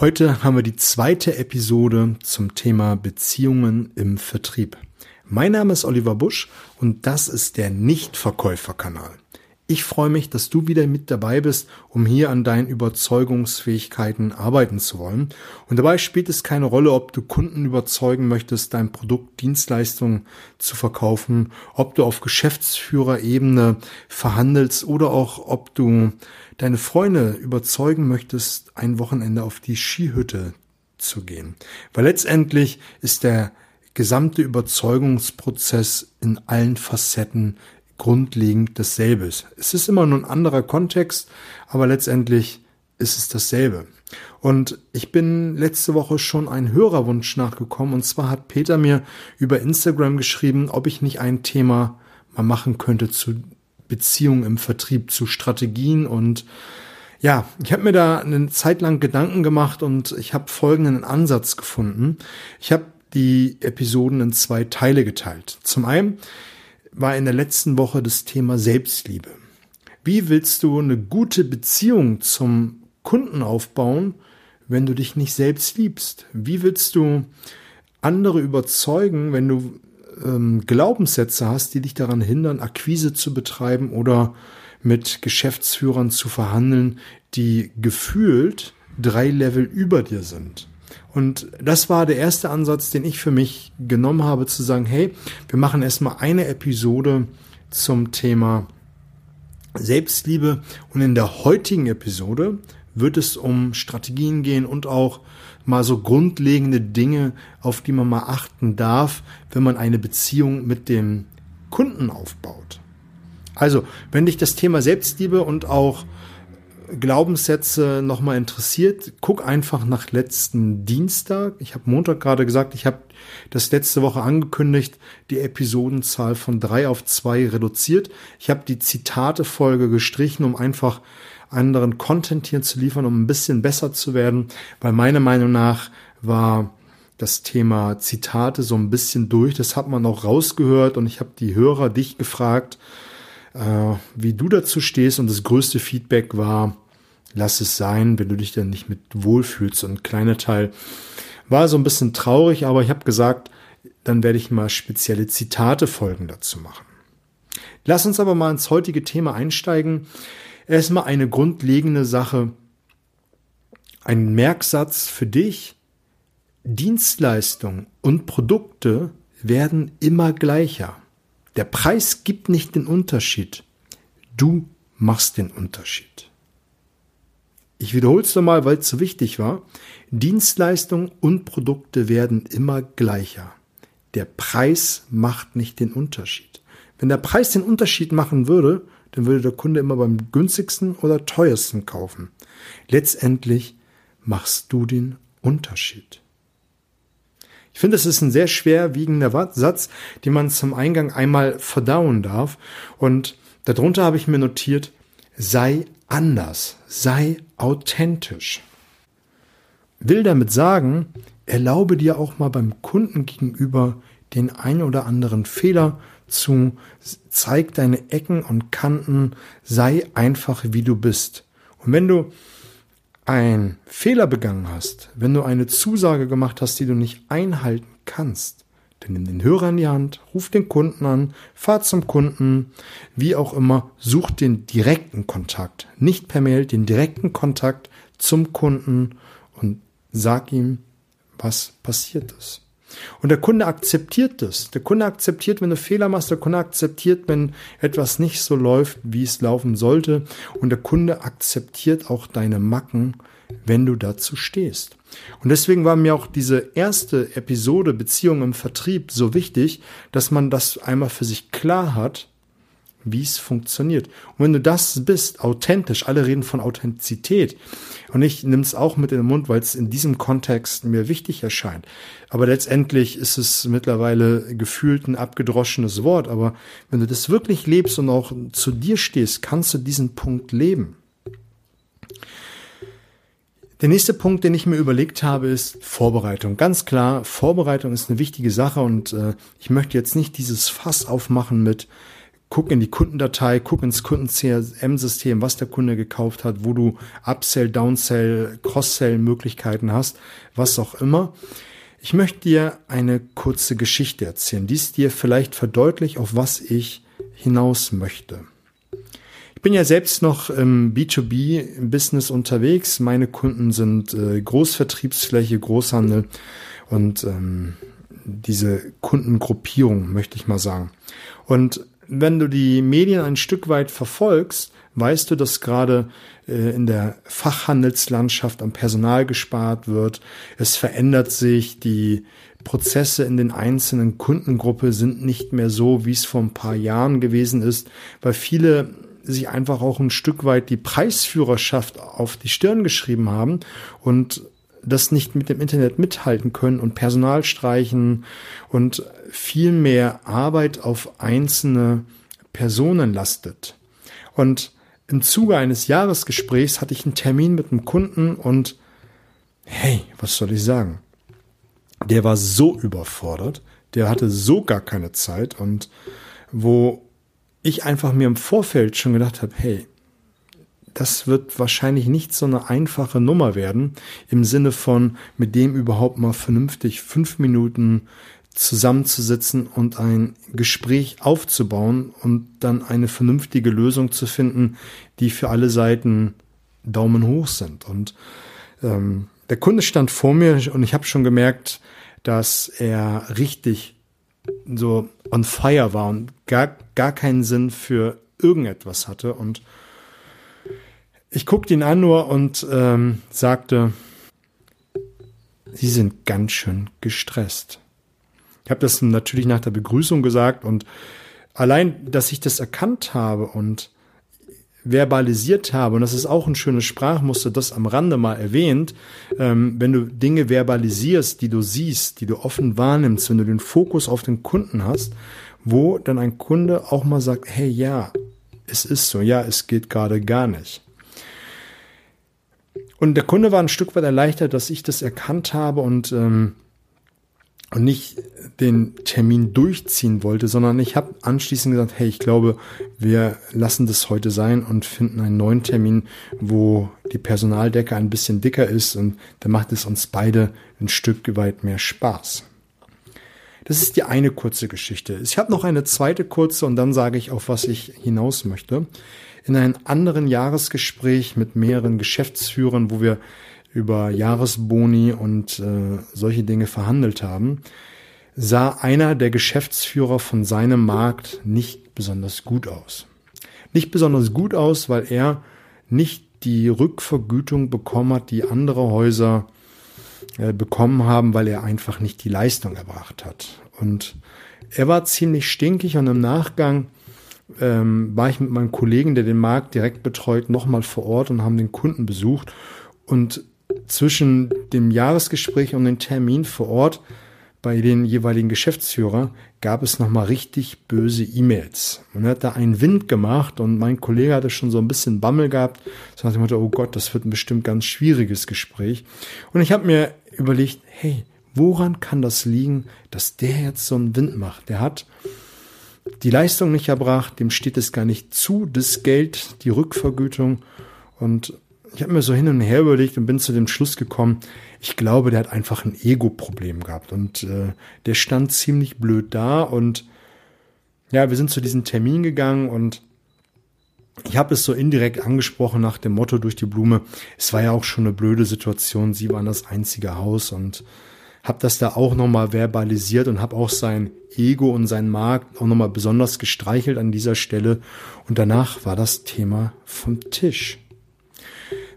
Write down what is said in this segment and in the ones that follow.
Heute haben wir die zweite Episode zum Thema Beziehungen im Vertrieb. Mein Name ist Oliver Busch und das ist der Nichtverkäuferkanal. Ich freue mich, dass du wieder mit dabei bist, um hier an deinen Überzeugungsfähigkeiten arbeiten zu wollen. Und dabei spielt es keine Rolle, ob du Kunden überzeugen möchtest, dein Produkt, Dienstleistung zu verkaufen, ob du auf Geschäftsführerebene verhandelst oder auch ob du deine Freunde überzeugen möchtest, ein Wochenende auf die Skihütte zu gehen. Weil letztendlich ist der gesamte Überzeugungsprozess in allen Facetten grundlegend dasselbe ist. Es ist immer nur ein anderer Kontext, aber letztendlich ist es dasselbe. Und ich bin letzte Woche schon ein Hörerwunsch nachgekommen. Und zwar hat Peter mir über Instagram geschrieben, ob ich nicht ein Thema mal machen könnte zu Beziehungen im Vertrieb, zu Strategien. Und ja, ich habe mir da eine Zeit lang Gedanken gemacht und ich habe folgenden Ansatz gefunden. Ich habe die Episoden in zwei Teile geteilt. Zum einen war in der letzten Woche das Thema Selbstliebe. Wie willst du eine gute Beziehung zum Kunden aufbauen, wenn du dich nicht selbst liebst? Wie willst du andere überzeugen, wenn du ähm, Glaubenssätze hast, die dich daran hindern, Akquise zu betreiben oder mit Geschäftsführern zu verhandeln, die gefühlt drei Level über dir sind? Und das war der erste Ansatz, den ich für mich genommen habe, zu sagen, hey, wir machen erstmal eine Episode zum Thema Selbstliebe. Und in der heutigen Episode wird es um Strategien gehen und auch mal so grundlegende Dinge, auf die man mal achten darf, wenn man eine Beziehung mit dem Kunden aufbaut. Also, wenn dich das Thema Selbstliebe und auch Glaubenssätze nochmal interessiert, guck einfach nach letzten Dienstag. Ich habe Montag gerade gesagt, ich habe das letzte Woche angekündigt, die Episodenzahl von drei auf zwei reduziert. Ich habe die Zitate-Folge gestrichen, um einfach anderen Content hier zu liefern, um ein bisschen besser zu werden, weil meiner Meinung nach war das Thema Zitate so ein bisschen durch. Das hat man auch rausgehört und ich habe die Hörer dich gefragt, äh, wie du dazu stehst. Und das größte Feedback war, lass es sein, wenn du dich dann nicht mit wohlfühlst. Und ein kleiner Teil war so ein bisschen traurig, aber ich habe gesagt, dann werde ich mal spezielle Zitate folgen dazu machen. Lass uns aber mal ins heutige Thema einsteigen. Erstmal eine grundlegende Sache, ein Merksatz für dich. Dienstleistungen und Produkte werden immer gleicher. Der Preis gibt nicht den Unterschied. Du machst den Unterschied. Ich wiederhole es nochmal, weil es so wichtig war. Dienstleistungen und Produkte werden immer gleicher. Der Preis macht nicht den Unterschied. Wenn der Preis den Unterschied machen würde, dann würde der Kunde immer beim günstigsten oder teuersten kaufen. Letztendlich machst du den Unterschied. Ich finde, es ist ein sehr schwerwiegender Satz, den man zum Eingang einmal verdauen darf. Und darunter habe ich mir notiert, sei anders, sei authentisch. Will damit sagen, erlaube dir auch mal beim Kunden gegenüber den ein oder anderen Fehler zu, zeig deine Ecken und Kanten, sei einfach wie du bist. Und wenn du ein Fehler begangen hast, wenn du eine Zusage gemacht hast, die du nicht einhalten kannst, dann nimm den Hörer in die Hand, ruf den Kunden an, fahr zum Kunden, wie auch immer, such den direkten Kontakt, nicht per Mail, den direkten Kontakt zum Kunden und sag ihm, was passiert ist. Und der Kunde akzeptiert das. Der Kunde akzeptiert, wenn du Fehler machst. Der Kunde akzeptiert, wenn etwas nicht so läuft, wie es laufen sollte. Und der Kunde akzeptiert auch deine Macken, wenn du dazu stehst. Und deswegen war mir auch diese erste Episode Beziehung im Vertrieb so wichtig, dass man das einmal für sich klar hat wie es funktioniert. Und wenn du das bist, authentisch, alle reden von Authentizität und ich nehme es auch mit in den Mund, weil es in diesem Kontext mir wichtig erscheint. Aber letztendlich ist es mittlerweile gefühlt ein abgedroschenes Wort. Aber wenn du das wirklich lebst und auch zu dir stehst, kannst du diesen Punkt leben. Der nächste Punkt, den ich mir überlegt habe, ist Vorbereitung. Ganz klar, Vorbereitung ist eine wichtige Sache und äh, ich möchte jetzt nicht dieses Fass aufmachen mit guck in die Kundendatei, guck ins Kunden-CRM-System, was der Kunde gekauft hat, wo du Upsell, Downsell, Cross-Sell-Möglichkeiten hast, was auch immer. Ich möchte dir eine kurze Geschichte erzählen, die es dir vielleicht verdeutlicht, auf was ich hinaus möchte. Ich bin ja selbst noch im B2B-Business unterwegs. Meine Kunden sind äh, Großvertriebsfläche, Großhandel und ähm, diese Kundengruppierung, möchte ich mal sagen. Und wenn du die Medien ein Stück weit verfolgst, weißt du, dass gerade äh, in der Fachhandelslandschaft am Personal gespart wird. Es verändert sich, die Prozesse in den einzelnen Kundengruppe sind nicht mehr so, wie es vor ein paar Jahren gewesen ist, weil viele sich einfach auch ein Stück weit die Preisführerschaft auf die Stirn geschrieben haben und das nicht mit dem Internet mithalten können und Personal streichen und viel mehr Arbeit auf einzelne Personen lastet. Und im Zuge eines Jahresgesprächs hatte ich einen Termin mit einem Kunden und hey, was soll ich sagen? Der war so überfordert, der hatte so gar keine Zeit und wo ich einfach mir im Vorfeld schon gedacht habe, hey, das wird wahrscheinlich nicht so eine einfache Nummer werden, im Sinne von mit dem überhaupt mal vernünftig fünf Minuten zusammenzusitzen und ein Gespräch aufzubauen und dann eine vernünftige Lösung zu finden, die für alle Seiten Daumen hoch sind. Und ähm, der Kunde stand vor mir und ich habe schon gemerkt, dass er richtig so on fire war und gar, gar keinen Sinn für irgendetwas hatte. Und ich guckte ihn an nur und ähm, sagte, Sie sind ganz schön gestresst. Ich habe das natürlich nach der Begrüßung gesagt und allein, dass ich das erkannt habe und verbalisiert habe, und das ist auch ein schönes Sprachmuster, das am Rande mal erwähnt, ähm, wenn du Dinge verbalisierst, die du siehst, die du offen wahrnimmst, wenn du den Fokus auf den Kunden hast, wo dann ein Kunde auch mal sagt, hey ja, es ist so, ja, es geht gerade gar nicht. Und der Kunde war ein Stück weit erleichtert, dass ich das erkannt habe und, ähm, und nicht den Termin durchziehen wollte, sondern ich habe anschließend gesagt, hey, ich glaube, wir lassen das heute sein und finden einen neuen Termin, wo die Personaldecke ein bisschen dicker ist und da macht es uns beide ein Stück weit mehr Spaß. Das ist die eine kurze Geschichte. Ich habe noch eine zweite kurze und dann sage ich, auf was ich hinaus möchte in einem anderen Jahresgespräch mit mehreren Geschäftsführern, wo wir über Jahresboni und äh, solche Dinge verhandelt haben, sah einer der Geschäftsführer von seinem Markt nicht besonders gut aus. Nicht besonders gut aus, weil er nicht die Rückvergütung bekommen hat, die andere Häuser äh, bekommen haben, weil er einfach nicht die Leistung erbracht hat. Und er war ziemlich stinkig und im Nachgang ähm, war ich mit meinem Kollegen, der den Markt direkt betreut, nochmal vor Ort und haben den Kunden besucht. Und zwischen dem Jahresgespräch und dem Termin vor Ort bei den jeweiligen Geschäftsführer gab es nochmal richtig böse E-Mails. Man hat da einen Wind gemacht und mein Kollege hatte schon so ein bisschen Bammel gehabt. So dem Motto, oh Gott, das wird ein bestimmt ganz schwieriges Gespräch. Und ich habe mir überlegt, hey, woran kann das liegen, dass der jetzt so einen Wind macht? Der hat die Leistung nicht erbracht, dem steht es gar nicht zu, das Geld, die Rückvergütung. Und ich habe mir so hin und her überlegt und bin zu dem Schluss gekommen, ich glaube, der hat einfach ein Ego-Problem gehabt. Und äh, der stand ziemlich blöd da. Und ja, wir sind zu diesem Termin gegangen und ich habe es so indirekt angesprochen nach dem Motto durch die Blume. Es war ja auch schon eine blöde Situation. Sie waren das einzige Haus und habe das da auch nochmal verbalisiert und habe auch sein Ego und sein Markt auch nochmal besonders gestreichelt an dieser Stelle. Und danach war das Thema vom Tisch.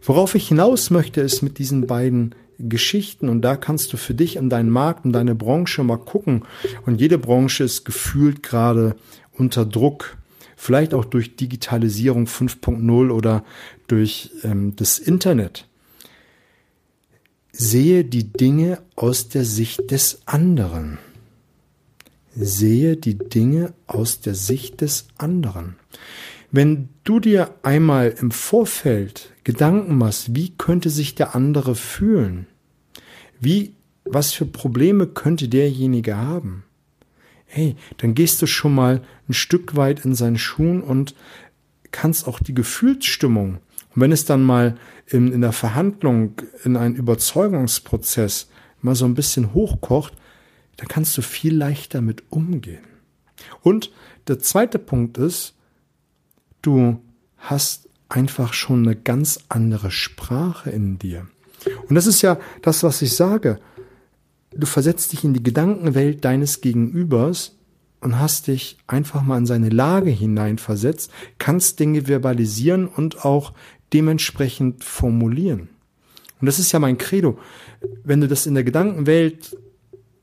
Worauf ich hinaus möchte, ist mit diesen beiden Geschichten und da kannst du für dich und deinen Markt und deine Branche mal gucken. Und jede Branche ist gefühlt gerade unter Druck. Vielleicht auch durch Digitalisierung 5.0 oder durch ähm, das Internet sehe die Dinge aus der Sicht des anderen. Sehe die Dinge aus der Sicht des anderen. Wenn du dir einmal im Vorfeld Gedanken machst, wie könnte sich der andere fühlen? Wie, was für Probleme könnte derjenige haben? hey, dann gehst du schon mal ein Stück weit in seinen Schuhen und kannst auch die Gefühlsstimmung, und wenn es dann mal in, in der Verhandlung, in einen Überzeugungsprozess mal so ein bisschen hochkocht, dann kannst du viel leichter mit umgehen. Und der zweite Punkt ist, du hast einfach schon eine ganz andere Sprache in dir. Und das ist ja das, was ich sage. Du versetzt dich in die Gedankenwelt deines Gegenübers und hast dich einfach mal in seine Lage hineinversetzt, kannst Dinge verbalisieren und auch dementsprechend formulieren. Und das ist ja mein Credo. Wenn du das in der Gedankenwelt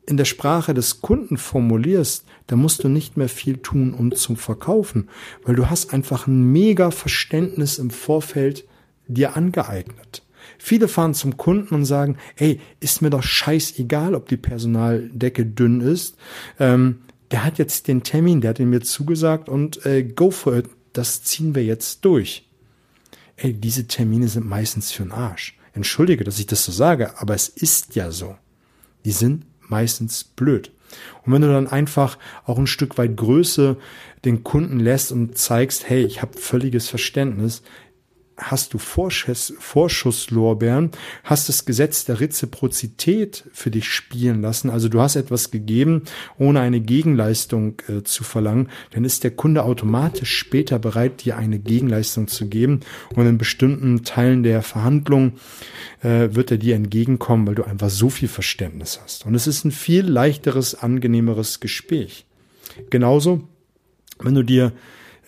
in der Sprache des Kunden formulierst, dann musst du nicht mehr viel tun, um zu verkaufen, weil du hast einfach ein mega Verständnis im Vorfeld dir angeeignet. Viele fahren zum Kunden und sagen, ey, ist mir doch scheißegal, ob die Personaldecke dünn ist. Ähm, der hat jetzt den Termin, der hat ihn mir zugesagt und äh, go for it, das ziehen wir jetzt durch. Ey, diese Termine sind meistens für den Arsch. Entschuldige, dass ich das so sage, aber es ist ja so. Die sind meistens blöd. Und wenn du dann einfach auch ein Stück weit Größe den Kunden lässt und zeigst, hey, ich habe völliges Verständnis, hast du Vorschuss, Vorschusslorbeeren, hast das Gesetz der Reziprozität für dich spielen lassen. Also du hast etwas gegeben, ohne eine Gegenleistung äh, zu verlangen, dann ist der Kunde automatisch später bereit, dir eine Gegenleistung zu geben. Und in bestimmten Teilen der Verhandlung äh, wird er dir entgegenkommen, weil du einfach so viel Verständnis hast. Und es ist ein viel leichteres, angenehmeres Gespräch. Genauso, wenn du dir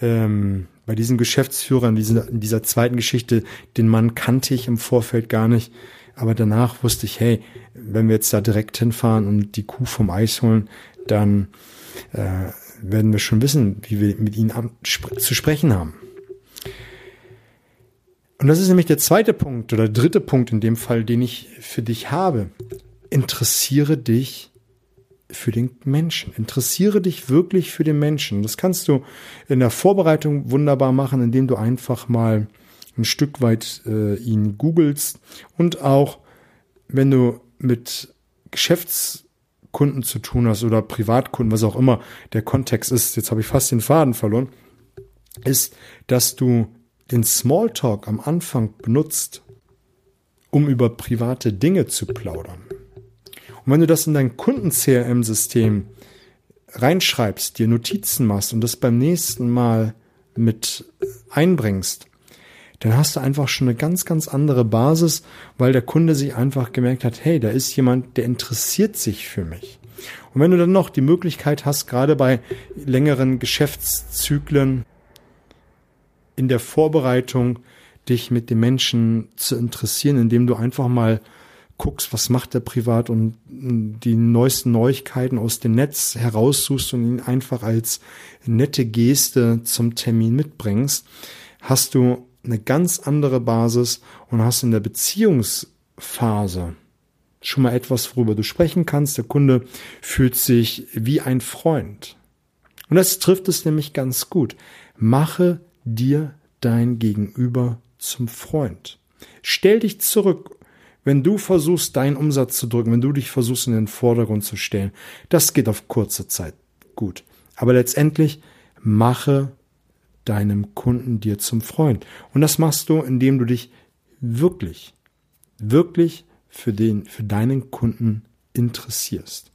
ähm, bei diesem Geschäftsführer in dieser, in dieser zweiten Geschichte, den Mann kannte ich im Vorfeld gar nicht. Aber danach wusste ich, hey, wenn wir jetzt da direkt hinfahren und die Kuh vom Eis holen, dann äh, werden wir schon wissen, wie wir mit ihnen zu sprechen haben. Und das ist nämlich der zweite Punkt oder dritte Punkt in dem Fall, den ich für dich habe. Interessiere dich für den Menschen. Interessiere dich wirklich für den Menschen. Das kannst du in der Vorbereitung wunderbar machen, indem du einfach mal ein Stück weit äh, ihn googelst und auch wenn du mit Geschäftskunden zu tun hast oder Privatkunden, was auch immer der Kontext ist, jetzt habe ich fast den Faden verloren, ist, dass du den Smalltalk am Anfang benutzt, um über private Dinge zu plaudern. Und wenn du das in dein Kunden-CRM-System reinschreibst, dir Notizen machst und das beim nächsten Mal mit einbringst, dann hast du einfach schon eine ganz, ganz andere Basis, weil der Kunde sich einfach gemerkt hat, hey, da ist jemand, der interessiert sich für mich. Und wenn du dann noch die Möglichkeit hast, gerade bei längeren Geschäftszyklen in der Vorbereitung, dich mit dem Menschen zu interessieren, indem du einfach mal guckst, was macht er privat und die neuesten Neuigkeiten aus dem Netz heraussuchst und ihn einfach als nette Geste zum Termin mitbringst, hast du eine ganz andere Basis und hast in der Beziehungsphase schon mal etwas, worüber du sprechen kannst. Der Kunde fühlt sich wie ein Freund. Und das trifft es nämlich ganz gut. Mache dir dein Gegenüber zum Freund. Stell dich zurück wenn du versuchst, deinen Umsatz zu drücken, wenn du dich versuchst, in den Vordergrund zu stellen, das geht auf kurze Zeit gut. Aber letztendlich mache deinem Kunden dir zum Freund. Und das machst du, indem du dich wirklich, wirklich für den, für deinen Kunden interessierst.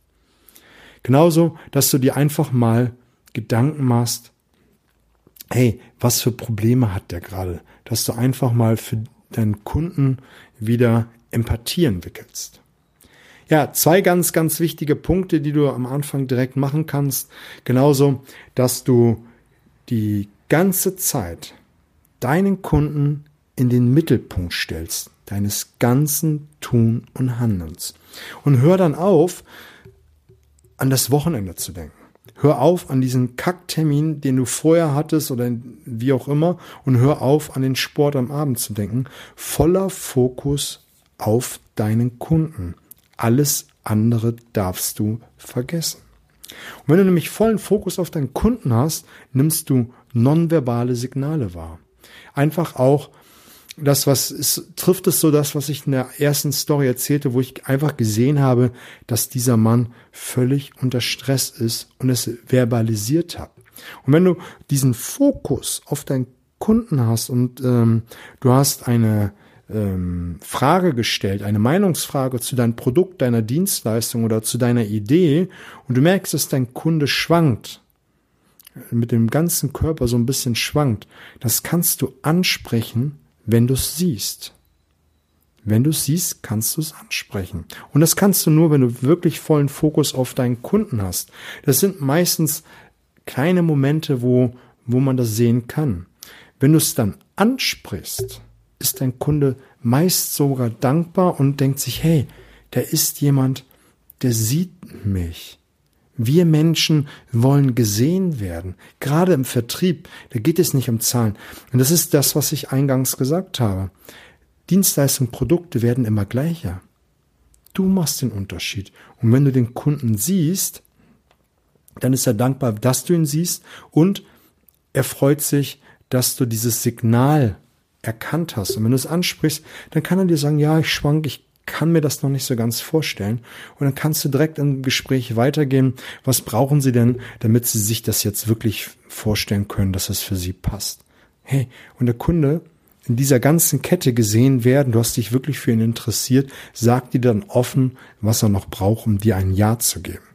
Genauso, dass du dir einfach mal Gedanken machst, hey, was für Probleme hat der gerade? Dass du einfach mal für deinen Kunden wieder Empathie entwickelst. Ja, zwei ganz, ganz wichtige Punkte, die du am Anfang direkt machen kannst. Genauso, dass du die ganze Zeit deinen Kunden in den Mittelpunkt stellst, deines ganzen Tun und Handelns. Und hör dann auf, an das Wochenende zu denken. Hör auf an diesen Kacktermin, den du vorher hattest oder wie auch immer, und hör auf an den Sport am Abend zu denken. Voller Fokus auf deinen Kunden. Alles andere darfst du vergessen. Und wenn du nämlich vollen Fokus auf deinen Kunden hast, nimmst du nonverbale Signale wahr. Einfach auch das, was ist, trifft es so das, was ich in der ersten Story erzählte, wo ich einfach gesehen habe, dass dieser Mann völlig unter Stress ist und es verbalisiert hat. Und wenn du diesen Fokus auf deinen Kunden hast und ähm, du hast eine ähm, Frage gestellt, eine Meinungsfrage zu deinem Produkt, deiner Dienstleistung oder zu deiner Idee und du merkst, dass dein Kunde schwankt, mit dem ganzen Körper so ein bisschen schwankt, das kannst du ansprechen wenn du es siehst. Wenn du es siehst, kannst du es ansprechen. Und das kannst du nur, wenn du wirklich vollen Fokus auf deinen Kunden hast. Das sind meistens kleine Momente, wo, wo man das sehen kann. Wenn du es dann ansprichst, ist dein Kunde meist sogar dankbar und denkt sich, hey, da ist jemand, der sieht mich. Wir Menschen wollen gesehen werden. Gerade im Vertrieb, da geht es nicht um Zahlen. Und das ist das, was ich eingangs gesagt habe. Dienstleistungen, Produkte werden immer gleicher. Du machst den Unterschied. Und wenn du den Kunden siehst, dann ist er dankbar, dass du ihn siehst und er freut sich, dass du dieses Signal erkannt hast. Und wenn du es ansprichst, dann kann er dir sagen, ja, ich schwank, ich kann mir das noch nicht so ganz vorstellen. Und dann kannst du direkt im Gespräch weitergehen. Was brauchen Sie denn, damit Sie sich das jetzt wirklich vorstellen können, dass es für Sie passt? Hey, und der Kunde in dieser ganzen Kette gesehen werden, du hast dich wirklich für ihn interessiert, sagt dir dann offen, was er noch braucht, um dir ein Ja zu geben.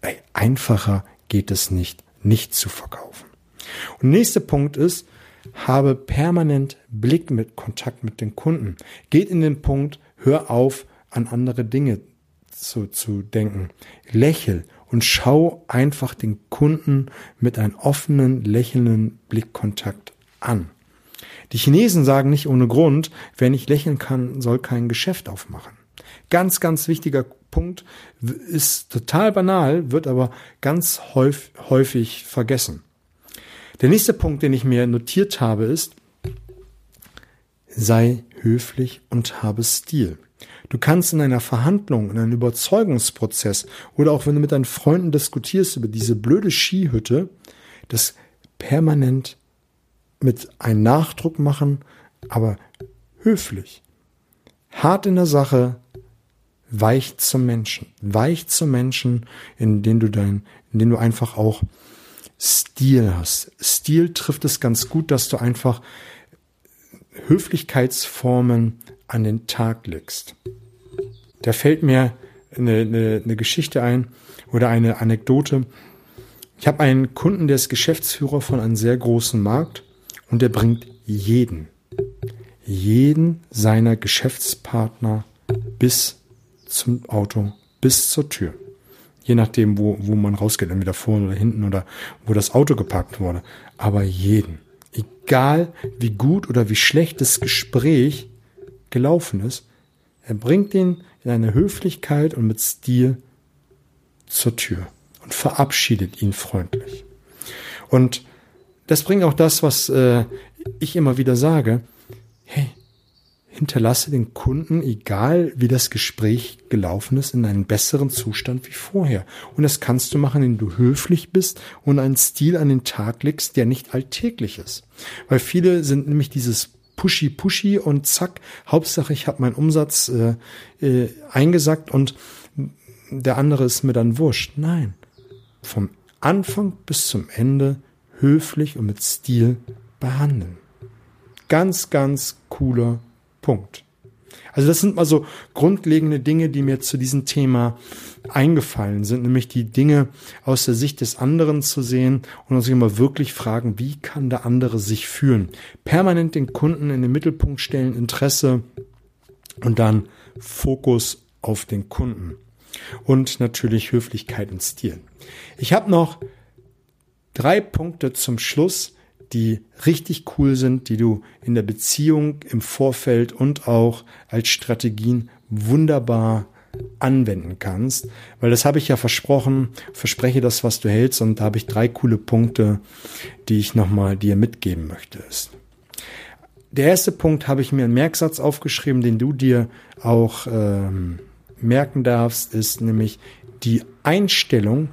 Ey, einfacher geht es nicht, nicht zu verkaufen. Und nächster Punkt ist, habe permanent Blick mit Kontakt mit den Kunden. Geht in den Punkt, Hör auf, an andere Dinge zu, zu denken. Lächel und schau einfach den Kunden mit einem offenen, lächelnden Blickkontakt an. Die Chinesen sagen nicht ohne Grund, wer nicht lächeln kann, soll kein Geschäft aufmachen. Ganz, ganz wichtiger Punkt ist total banal, wird aber ganz häufig, häufig vergessen. Der nächste Punkt, den ich mir notiert habe, ist, sei höflich und habe Stil. Du kannst in einer Verhandlung, in einem Überzeugungsprozess oder auch wenn du mit deinen Freunden diskutierst über diese blöde Skihütte, das permanent mit einem Nachdruck machen, aber höflich. Hart in der Sache, weich zum Menschen. Weich zum Menschen, in dem du dein, in dem du einfach auch Stil hast. Stil trifft es ganz gut, dass du einfach Höflichkeitsformen an den Tag legst. Da fällt mir eine, eine, eine Geschichte ein oder eine Anekdote. Ich habe einen Kunden, der ist Geschäftsführer von einem sehr großen Markt und der bringt jeden, jeden seiner Geschäftspartner bis zum Auto, bis zur Tür. Je nachdem, wo, wo man rausgeht, entweder vorne oder hinten oder wo das Auto geparkt wurde. Aber jeden egal wie gut oder wie schlecht das Gespräch gelaufen ist, er bringt ihn in eine Höflichkeit und mit Stil zur Tür und verabschiedet ihn freundlich. Und das bringt auch das, was äh, ich immer wieder sage. Hinterlasse den Kunden, egal wie das Gespräch gelaufen ist, in einem besseren Zustand wie vorher. Und das kannst du machen, indem du höflich bist und einen Stil an den Tag legst, der nicht alltäglich ist. Weil viele sind nämlich dieses Pushy Pushy und zack, Hauptsache ich habe meinen Umsatz äh, äh, eingesackt und der andere ist mir dann wurscht. Nein, vom Anfang bis zum Ende höflich und mit Stil behandeln. Ganz, ganz cooler Punkt. Also das sind mal so grundlegende Dinge, die mir zu diesem Thema eingefallen sind, nämlich die Dinge aus der Sicht des anderen zu sehen und uns immer wirklich fragen, wie kann der andere sich fühlen? Permanent den Kunden in den Mittelpunkt stellen, Interesse und dann Fokus auf den Kunden. Und natürlich Höflichkeit und Stil. Ich habe noch drei Punkte zum Schluss, die richtig cool sind, die du in der Beziehung im Vorfeld und auch als Strategien wunderbar anwenden kannst, weil das habe ich ja versprochen, verspreche das, was du hältst und da habe ich drei coole Punkte, die ich nochmal dir mitgeben möchte. Der erste Punkt habe ich mir einen Merksatz aufgeschrieben, den du dir auch ähm, merken darfst, ist nämlich die Einstellung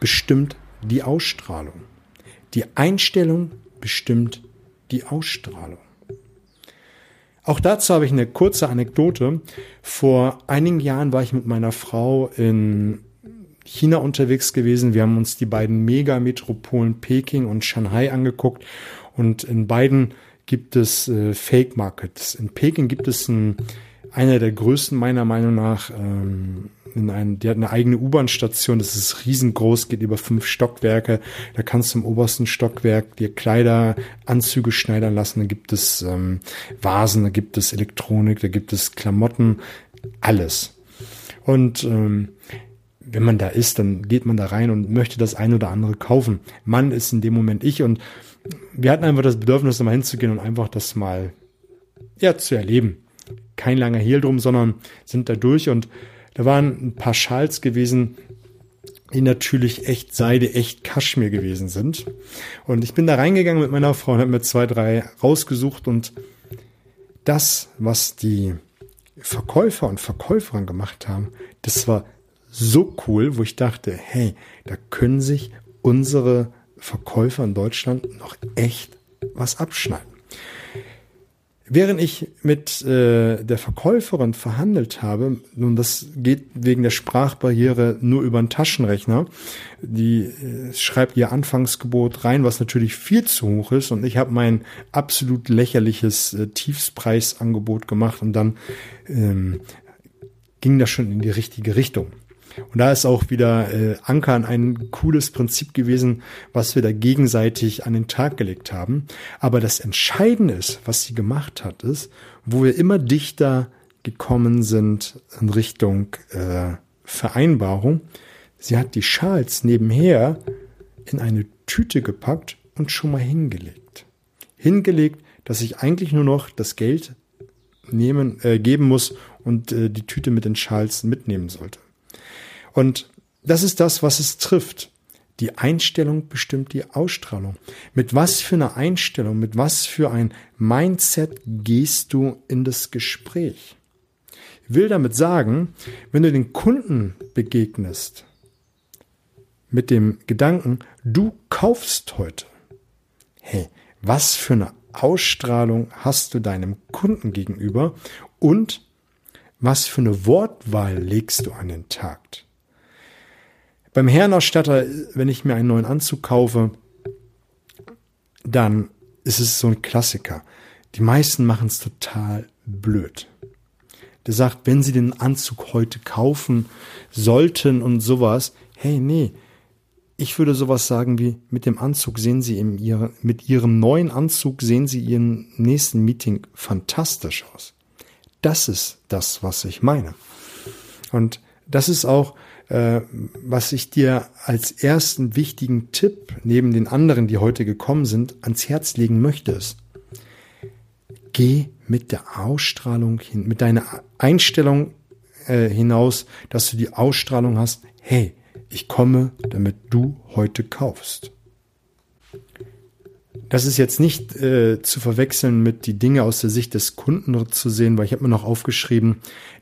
bestimmt die Ausstrahlung. Die Einstellung bestimmt die Ausstrahlung. Auch dazu habe ich eine kurze Anekdote. Vor einigen Jahren war ich mit meiner Frau in China unterwegs gewesen. Wir haben uns die beiden Megametropolen Peking und Shanghai angeguckt und in beiden gibt es äh, Fake Markets. In Peking gibt es ein, einer der größten meiner Meinung nach ähm, in ein, die hat eine eigene U-Bahn-Station, das ist riesengroß, geht über fünf Stockwerke. Da kannst du im obersten Stockwerk dir Kleider, Anzüge schneidern lassen. Da gibt es ähm, Vasen, da gibt es Elektronik, da gibt es Klamotten, alles. Und ähm, wenn man da ist, dann geht man da rein und möchte das ein oder andere kaufen. Mann ist in dem Moment ich und wir hatten einfach das Bedürfnis, da mal hinzugehen und einfach das mal ja, zu erleben. Kein langer Hehl drum, sondern sind da durch und da waren ein paar Schals gewesen, die natürlich echt Seide, echt Kaschmir gewesen sind. Und ich bin da reingegangen mit meiner Frau und habe mir zwei, drei rausgesucht und das, was die Verkäufer und Verkäuferinnen gemacht haben, das war so cool, wo ich dachte, hey, da können sich unsere Verkäufer in Deutschland noch echt was abschneiden. Während ich mit äh, der Verkäuferin verhandelt habe, nun das geht wegen der Sprachbarriere nur über einen Taschenrechner, die äh, schreibt ihr Anfangsgebot rein, was natürlich viel zu hoch ist und ich habe mein absolut lächerliches äh, Tiefspreisangebot gemacht und dann ähm, ging das schon in die richtige Richtung. Und da ist auch wieder äh, Ankern ein cooles Prinzip gewesen, was wir da gegenseitig an den Tag gelegt haben. Aber das Entscheidende ist, was sie gemacht hat, ist, wo wir immer dichter gekommen sind in Richtung äh, Vereinbarung. Sie hat die Schals nebenher in eine Tüte gepackt und schon mal hingelegt. Hingelegt, dass ich eigentlich nur noch das Geld nehmen, äh, geben muss und äh, die Tüte mit den Schals mitnehmen sollte. Und das ist das, was es trifft. Die Einstellung bestimmt die Ausstrahlung. Mit was für einer Einstellung, mit was für ein Mindset gehst du in das Gespräch? Ich will damit sagen, wenn du den Kunden begegnest mit dem Gedanken, du kaufst heute. Hey, was für eine Ausstrahlung hast du deinem Kunden gegenüber und was für eine Wortwahl legst du an den Tag? Beim Herrenausstatter, wenn ich mir einen neuen Anzug kaufe, dann ist es so ein Klassiker. Die meisten machen es total blöd. Der sagt, wenn sie den Anzug heute kaufen sollten und sowas, hey, nee, ich würde sowas sagen wie, mit dem Anzug sehen Sie in ihre, mit Ihrem neuen Anzug sehen Sie Ihren nächsten Meeting fantastisch aus. Das ist das, was ich meine. Und das ist auch, was ich dir als ersten wichtigen Tipp neben den anderen, die heute gekommen sind, ans Herz legen möchte, ist, geh mit der Ausstrahlung hin, mit deiner Einstellung äh, hinaus, dass du die Ausstrahlung hast, hey, ich komme, damit du heute kaufst. Das ist jetzt nicht äh, zu verwechseln mit die Dinge aus der Sicht des Kunden zu sehen, weil ich habe mir noch aufgeschrieben,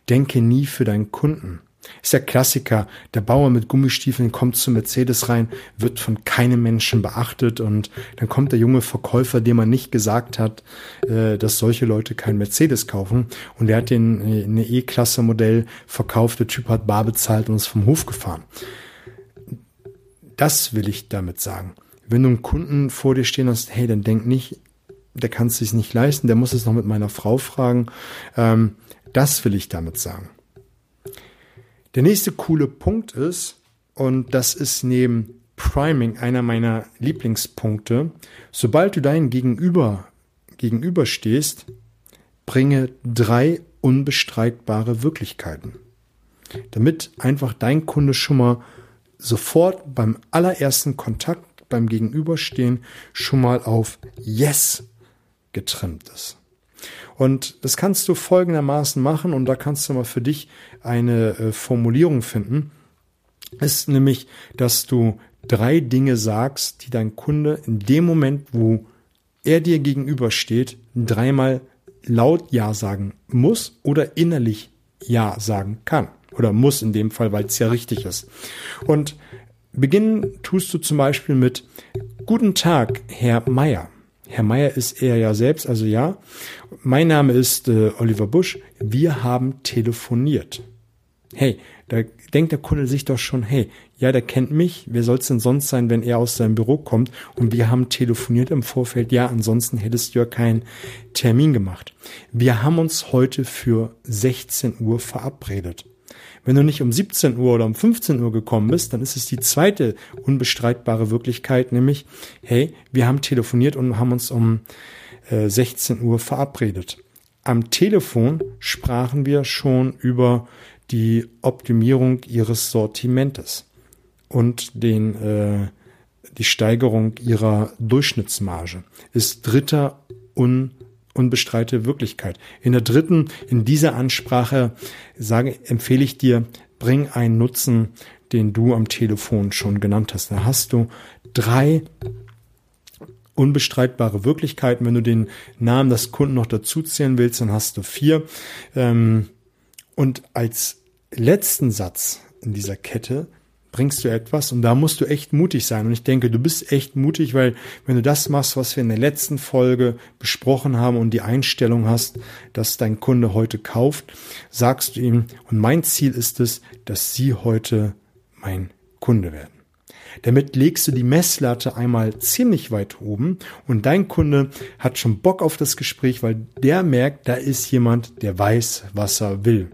denke nie für deinen Kunden. Ist der Klassiker. Der Bauer mit Gummistiefeln kommt zu Mercedes rein, wird von keinem Menschen beachtet und dann kommt der junge Verkäufer, dem man nicht gesagt hat, äh, dass solche Leute kein Mercedes kaufen und der hat den äh, eine E-Klasse Modell verkauft, der Typ hat bar bezahlt und ist vom Hof gefahren. Das will ich damit sagen. Wenn du einen Kunden vor dir stehen hast, hey, dann denk nicht, der kann es sich nicht leisten, der muss es noch mit meiner Frau fragen. Ähm, das will ich damit sagen. Der nächste coole Punkt ist, und das ist neben Priming einer meiner Lieblingspunkte, sobald du deinen Gegenüber gegenüberstehst, bringe drei unbestreitbare Wirklichkeiten. Damit einfach dein Kunde schon mal sofort beim allerersten Kontakt, beim Gegenüberstehen schon mal auf Yes getrimmt ist. Und das kannst du folgendermaßen machen und da kannst du mal für dich eine äh, Formulierung finden. Ist nämlich, dass du drei Dinge sagst, die dein Kunde in dem Moment, wo er dir gegenübersteht, dreimal laut Ja sagen muss oder innerlich Ja sagen kann. Oder muss in dem Fall, weil es ja richtig ist. Und beginnen tust du zum Beispiel mit Guten Tag, Herr Meier. Herr Meier ist er ja selbst, also ja. Mein Name ist äh, Oliver Busch. Wir haben telefoniert. Hey, da denkt der Kunde sich doch schon, hey, ja, der kennt mich. Wer soll es denn sonst sein, wenn er aus seinem Büro kommt? Und wir haben telefoniert im Vorfeld. Ja, ansonsten hättest du ja keinen Termin gemacht. Wir haben uns heute für 16 Uhr verabredet. Wenn du nicht um 17 Uhr oder um 15 Uhr gekommen bist, dann ist es die zweite unbestreitbare Wirklichkeit, nämlich, hey, wir haben telefoniert und haben uns um äh, 16 Uhr verabredet. Am Telefon sprachen wir schon über die Optimierung ihres Sortimentes und den, äh, die Steigerung ihrer Durchschnittsmarge. Ist dritter un unbestreite Wirklichkeit. In der dritten, in dieser Ansprache sage, empfehle ich dir, bring einen Nutzen, den du am Telefon schon genannt hast. Da hast du drei unbestreitbare Wirklichkeiten. Wenn du den Namen des Kunden noch dazuzählen willst, dann hast du vier. Ähm, und als letzten Satz in dieser Kette bringst du etwas und da musst du echt mutig sein. Und ich denke, du bist echt mutig, weil wenn du das machst, was wir in der letzten Folge besprochen haben und die Einstellung hast, dass dein Kunde heute kauft, sagst du ihm, und mein Ziel ist es, dass sie heute mein Kunde werden. Damit legst du die Messlatte einmal ziemlich weit oben und dein Kunde hat schon Bock auf das Gespräch, weil der merkt, da ist jemand, der weiß, was er will.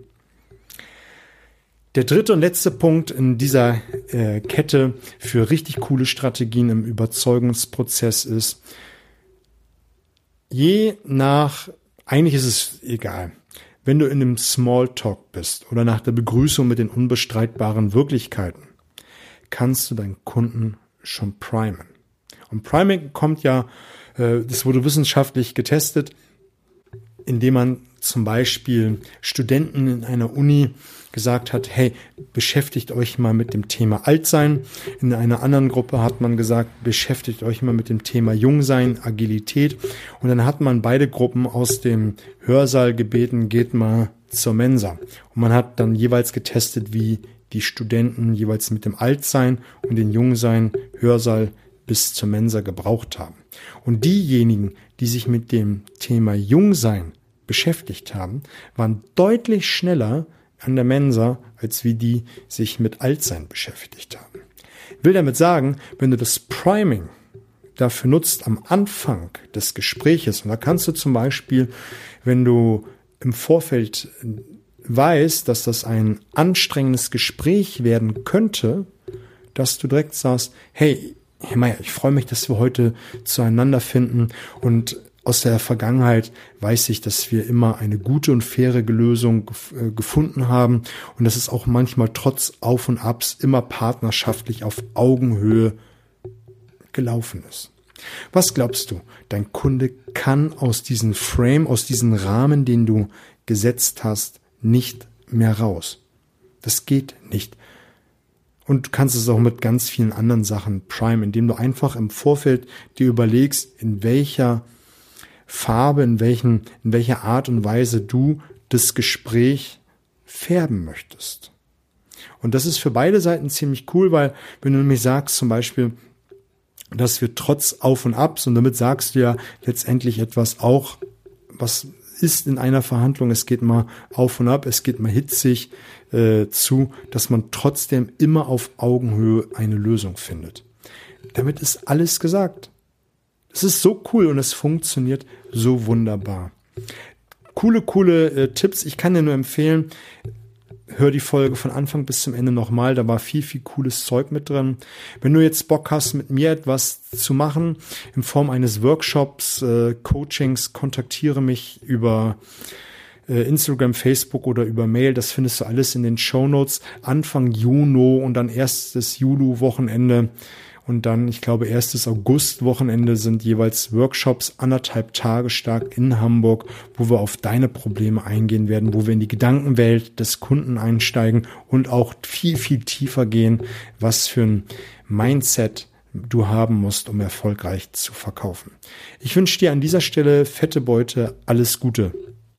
Der dritte und letzte Punkt in dieser äh, Kette für richtig coole Strategien im Überzeugungsprozess ist, je nach, eigentlich ist es egal, wenn du in einem Smalltalk bist oder nach der Begrüßung mit den unbestreitbaren Wirklichkeiten, kannst du deinen Kunden schon primen. Und Priming kommt ja, äh, das wurde wissenschaftlich getestet, indem man zum Beispiel Studenten in einer Uni gesagt hat, hey, beschäftigt euch mal mit dem Thema Altsein. In einer anderen Gruppe hat man gesagt, beschäftigt euch mal mit dem Thema Jungsein, Agilität. Und dann hat man beide Gruppen aus dem Hörsaal gebeten, geht mal zur Mensa. Und man hat dann jeweils getestet, wie die Studenten jeweils mit dem Altsein und dem Jungsein Hörsaal bis zur Mensa gebraucht haben. Und diejenigen, die sich mit dem Thema Jungsein beschäftigt haben, waren deutlich schneller an der Mensa, als wie die sich mit Altsein beschäftigt haben. Ich will damit sagen, wenn du das Priming dafür nutzt am Anfang des Gespräches, und da kannst du zum Beispiel, wenn du im Vorfeld weißt, dass das ein anstrengendes Gespräch werden könnte, dass du direkt sagst, hey, Herr Meier, ich freue mich, dass wir heute zueinander finden und aus der Vergangenheit weiß ich, dass wir immer eine gute und faire Lösung äh, gefunden haben und dass es auch manchmal trotz Auf und Abs immer partnerschaftlich auf Augenhöhe gelaufen ist. Was glaubst du? Dein Kunde kann aus diesem Frame, aus diesem Rahmen, den du gesetzt hast, nicht mehr raus. Das geht nicht. Und du kannst es auch mit ganz vielen anderen Sachen prime, indem du einfach im Vorfeld dir überlegst, in welcher Farbe, in welchen, in welcher Art und Weise du das Gespräch färben möchtest. Und das ist für beide Seiten ziemlich cool, weil wenn du nämlich sagst zum Beispiel, dass wir trotz Auf und Abs, und damit sagst du ja letztendlich etwas auch, was ist in einer Verhandlung, es geht mal auf und ab, es geht mal hitzig äh, zu, dass man trotzdem immer auf Augenhöhe eine Lösung findet. Damit ist alles gesagt. Es ist so cool und es funktioniert so wunderbar. Coole, coole äh, Tipps. Ich kann dir nur empfehlen, hör die Folge von Anfang bis zum Ende nochmal. Da war viel, viel cooles Zeug mit drin. Wenn du jetzt Bock hast, mit mir etwas zu machen, in Form eines Workshops, äh, Coachings, kontaktiere mich über äh, Instagram, Facebook oder über Mail. Das findest du alles in den Show Notes. Anfang Juni und dann erstes Julu-Wochenende und dann, ich glaube, erstes August-Wochenende sind jeweils Workshops anderthalb Tage stark in Hamburg, wo wir auf deine Probleme eingehen werden, wo wir in die Gedankenwelt des Kunden einsteigen und auch viel, viel tiefer gehen, was für ein Mindset du haben musst, um erfolgreich zu verkaufen. Ich wünsche dir an dieser Stelle fette Beute, alles Gute.